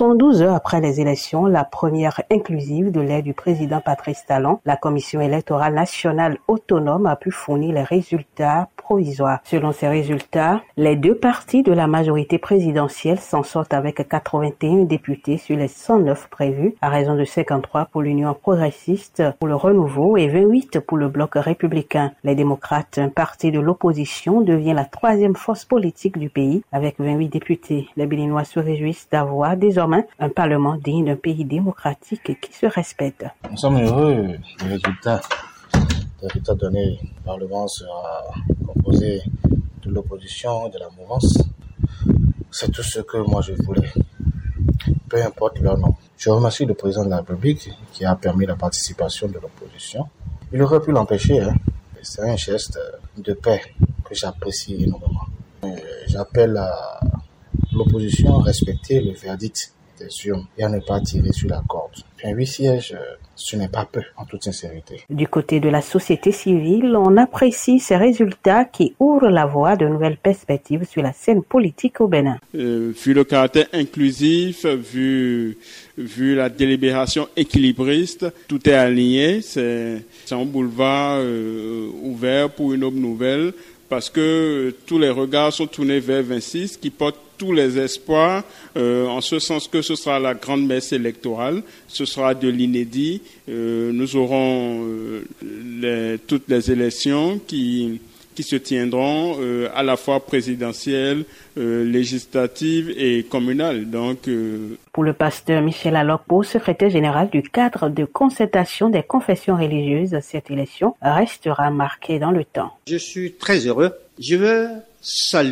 12 heures après les élections, la première inclusive de l'aide du président Patrice Talon, la Commission électorale nationale autonome a pu fournir les résultats provisoires. Selon ces résultats, les deux partis de la majorité présidentielle s'en sortent avec 81 députés sur les 109 prévus, à raison de 53 pour l'Union progressiste pour le renouveau et 28 pour le bloc républicain. Les démocrates, un parti de l'opposition, devient la troisième force politique du pays avec 28 députés. Les Béninois se réjouissent d'avoir désormais un Parlement digne d'un pays démocratique qui se respecte. Nous sommes heureux des résultats. Les résultats donnés. Le Parlement sera composé de l'opposition, de la mouvance. C'est tout ce que moi je voulais. Peu importe leur nom. Je remercie le président de la République qui a permis la participation de l'opposition. Il aurait pu l'empêcher. Hein. C'est un geste de paix que j'apprécie énormément. J'appelle à l'opposition à respecter le verdict et à ne pas tirer sur la corde. Un huit sièges, euh, ce n'est pas peu, en toute sincérité. Du côté de la société civile, on apprécie ces résultats qui ouvrent la voie de nouvelles perspectives sur la scène politique au Bénin. Euh, vu le caractère inclusif, vu, vu la délibération équilibriste, tout est aligné. C'est un boulevard euh, ouvert pour une aube nouvelle parce que tous les regards sont tournés vers 26 qui porte tous les espoirs, euh, en ce sens que ce sera la grande messe électorale, ce sera de l'inédit. Euh, nous aurons euh, toutes les élections qui, qui se tiendront à la fois présidentielles, législatives et communales. Donc, Pour le pasteur Michel Alokpo, secrétaire général du cadre de concertation des confessions religieuses, cette élection restera marquée dans le temps. Je suis très heureux. Je veux saluer